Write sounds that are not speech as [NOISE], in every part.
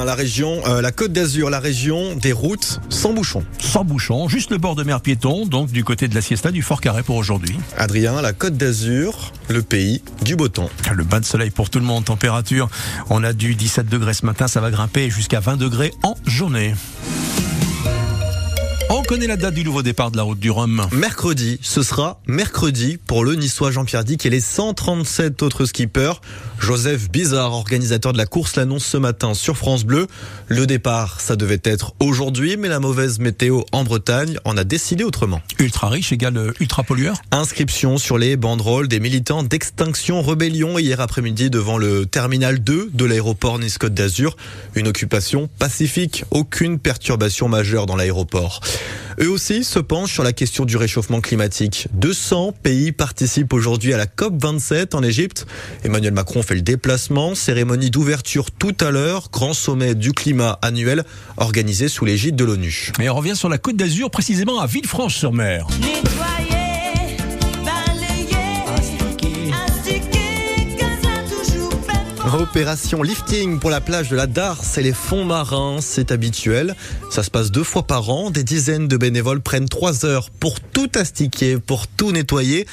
Adrien, la région, euh, la Côte d'Azur, la région des routes sans bouchon. Sans bouchon, juste le bord de mer piéton, donc du côté de la siesta du Fort Carré pour aujourd'hui. Adrien, la Côte d'Azur, le pays du beau temps. Le bain de soleil pour tout le monde, température, on a du 17 degrés ce matin, ça va grimper jusqu'à 20 degrés en journée. On connaît la date du nouveau départ de la route du Rhum. Mercredi, ce sera mercredi pour le niçois Jean-Pierre Dick et les 137 autres skippers. Joseph Bizarre, organisateur de la course, l'annonce ce matin sur France Bleu. Le départ, ça devait être aujourd'hui, mais la mauvaise météo en Bretagne en a décidé autrement. Ultra riche égale ultra pollueur Inscription sur les banderoles des militants d'Extinction Rebellion hier après-midi devant le terminal 2 de l'aéroport Nice-Côte d'Azur. Une occupation pacifique, aucune perturbation majeure dans l'aéroport. Eux aussi se penchent sur la question du réchauffement climatique. 200 pays participent aujourd'hui à la COP27 en Égypte. Emmanuel Macron fait le déplacement. Cérémonie d'ouverture tout à l'heure. Grand sommet du climat annuel organisé sous l'égide de l'ONU. Et on revient sur la côte d'Azur, précisément à Villefranche-sur-Mer. Opération lifting pour la plage de la Darse et les fonds marins, c'est habituel. Ça se passe deux fois par an. Des dizaines de bénévoles prennent trois heures pour tout astiquer, pour tout nettoyer.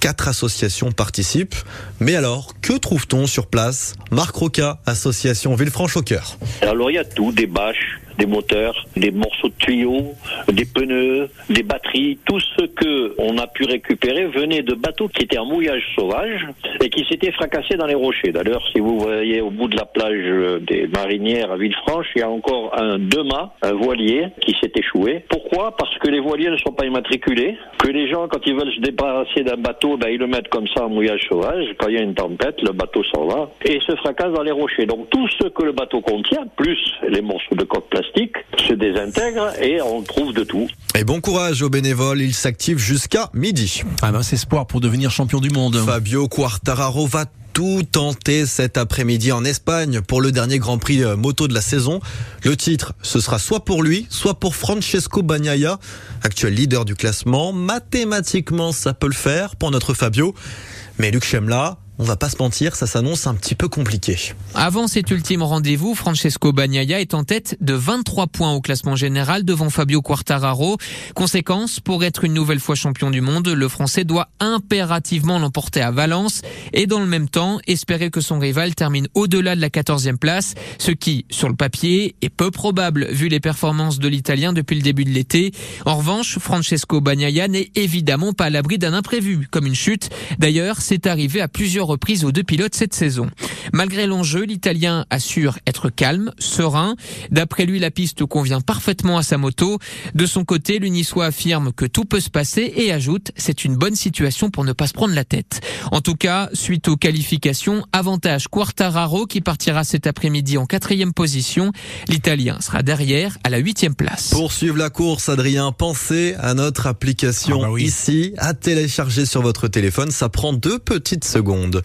Quatre associations participent. Mais alors, que trouve-t-on sur place? Marc Roca, association Villefranche au cœur. Alors il y a tout, des bâches, des moteurs, des morceaux de tuyaux, des pneus, des batteries, tout ce que on a pu récupérer venait de bateaux qui étaient en mouillage sauvage et qui s'étaient fracassés dans les rochers. D'ailleurs, si vous voyez au bout de la plage des Marinières à Villefranche, il y a encore un deux-mâts, un voilier qui s'est échoué. Pourquoi? Parce que les voiliers ne sont pas immatriculés, que les gens, quand ils veulent se débarrasser d'un bateau, ben, ils le mettent comme ça en mouillage sauvage. Quand il y a une tempête, le bateau s'en va et se fracasse dans les rochers. Donc tout ce que le bateau contient, plus les morceaux de coque plastique, se désintègre et on trouve de tout. Et bon courage aux bénévoles, ils s'activent jusqu'à midi. Ah ben, espoir pour devenir champion du monde. Fabio Quartararo va tout tenter cet après-midi en Espagne pour le dernier Grand Prix euh, moto de la saison. Le titre, ce sera soit pour lui, soit pour Francesco Bagnaia, actuel leader du classement. Mathématiquement, ça peut le faire pour notre Fabio. Mais Luc Chemla, on va pas se mentir, ça s'annonce un petit peu compliqué. Avant cet ultime rendez-vous, Francesco Bagnaia est en tête de 23 points au classement général devant Fabio Quartararo. Conséquence, pour être une nouvelle fois champion du monde, le Français doit impérativement l'emporter à Valence et dans le même temps espérer que son rival termine au-delà de la 14e place, ce qui, sur le papier, est peu probable vu les performances de l'Italien depuis le début de l'été. En revanche, Francesco Bagnaia n'est évidemment pas à l'abri d'un imprévu, comme une chute. D'ailleurs, c'est arrivé à plusieurs reprise aux deux pilotes cette saison. Malgré l'enjeu, l'Italien assure être calme, serein. D'après lui, la piste convient parfaitement à sa moto. De son côté, l'Unissois affirme que tout peut se passer et ajoute c'est une bonne situation pour ne pas se prendre la tête. En tout cas, suite aux qualifications, avantage Quartararo qui partira cet après-midi en quatrième position. L'Italien sera derrière à la huitième place. Pour suivre la course, Adrien, pensez à notre application Ah bah oui. ici à télécharger sur votre téléphone. Ça prend deux petites secondes.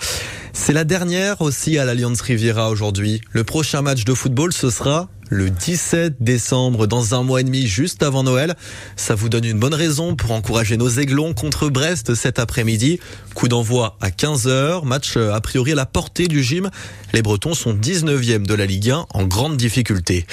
C'est la dernière aussi à l'Alliance Riviera aujourd'hui. Le prochain match de football, ce sera le 17 décembre, dans un mois et demi, juste avant Noël. Ça vous donne une bonne raison pour encourager nos aiglons contre Brest cet après-midi. Coup d'envoi à 15h, match euh, a priori à la portée du gym. Les Bretons sont 19e de la Ligue 1 en grande difficulté.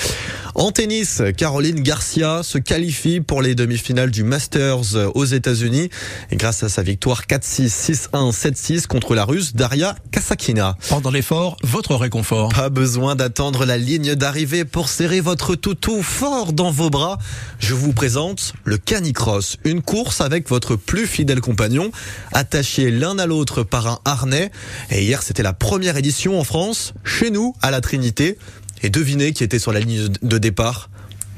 En tennis, Caroline Garcia se qualifie pour les demi-finales du Masters euh, aux États-Unis grâce à sa victoire 4-6, 6-1, 7-6 contre la Russe Daria Kasakina. Pendant l'effort, votre réconfort. Pas besoin d'attendre la ligne d'arrivée pour serrer votre toutou fort dans vos bras. Je vous présente le Canicross, une course avec votre plus fidèle compagnon, attachés l'un à l'autre par un harnais. Et hier, c'était la première édition en France, chez nous, à la Trinité. Et devinez qui était sur la ligne de départ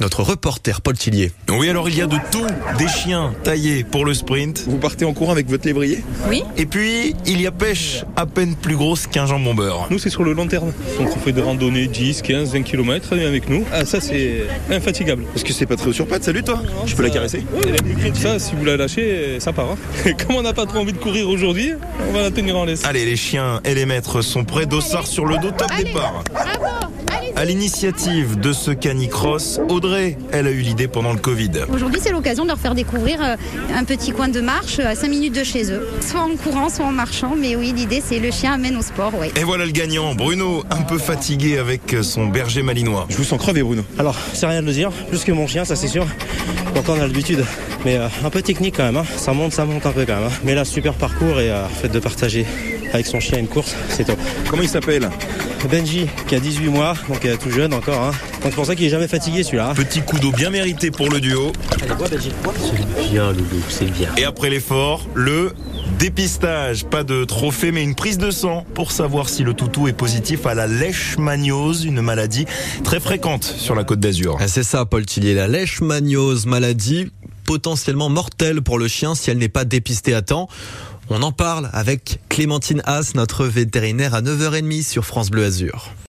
notre reporter Paul Tillier. Oui, alors il y a de tout, des chiens taillés pour le sprint. Vous partez en courant avec votre lévrier Et puis, il y a pêche, à peine plus grosse qu'un jambon beurre. Nous, c'est sur le long terme. Donc, on fait des randonnées 10, 15, 20 km avec nous. Ah, ça, c'est infatigable. Parce que c'est pas très sur pattes, salut toi Je peux la caresser Ça, si vous la lâchez, ça part. hein. [LAUGHS] Comme on n'a pas trop envie de courir aujourd'hui, on va la tenir en laisse. Allez, les chiens et les maîtres sont prêts, dossard sur le dos, top départ. Allez À l'initiative de ce canicross, Audrey, elle a eu l'idée pendant le Covid. Aujourd'hui, c'est l'occasion de leur faire découvrir euh, un petit coin de marche à 5 minutes de chez eux. Soit en courant, soit en marchant. Mais oui, l'idée, c'est le chien amène au sport, oui. Et voilà le gagnant, Bruno, un peu fatigué avec son berger malinois. Je vous sens crevé, Bruno. Alors, c'est rien de le dire, plus que mon chien, ça c'est sûr. Donc on a l'habitude. Mais euh, un peu technique quand même, hein. ça monte, ça monte un peu quand même. hein. Mais là, super parcours et euh, fait de partager avec son chien une course, c'est top. Comment il s'appelle? Benji, qui a 18 mois, donc euh, tout jeune encore. Hein. Donc c'est pour ça qu'il est jamais fatigué celui-là. hein. Petit coup d'eau bien mérité pour le duo. Allez, bois Benji, bois. Bien, Loulou, c'est bien. Et après l'effort, le dépistage. Pas de trophée, mais une prise de sang pour savoir si le toutou est positif à la leishmaniose, une maladie très fréquente sur la côte d'Azur. Ah, C'est ça, Paul Tillier, la leishmaniose, maladie potentiellement mortelle pour le chien si elle n'est pas dépistée à temps. On en parle avec Clémentine Haas, notre vétérinaire à 9h30 sur France Bleu Azur.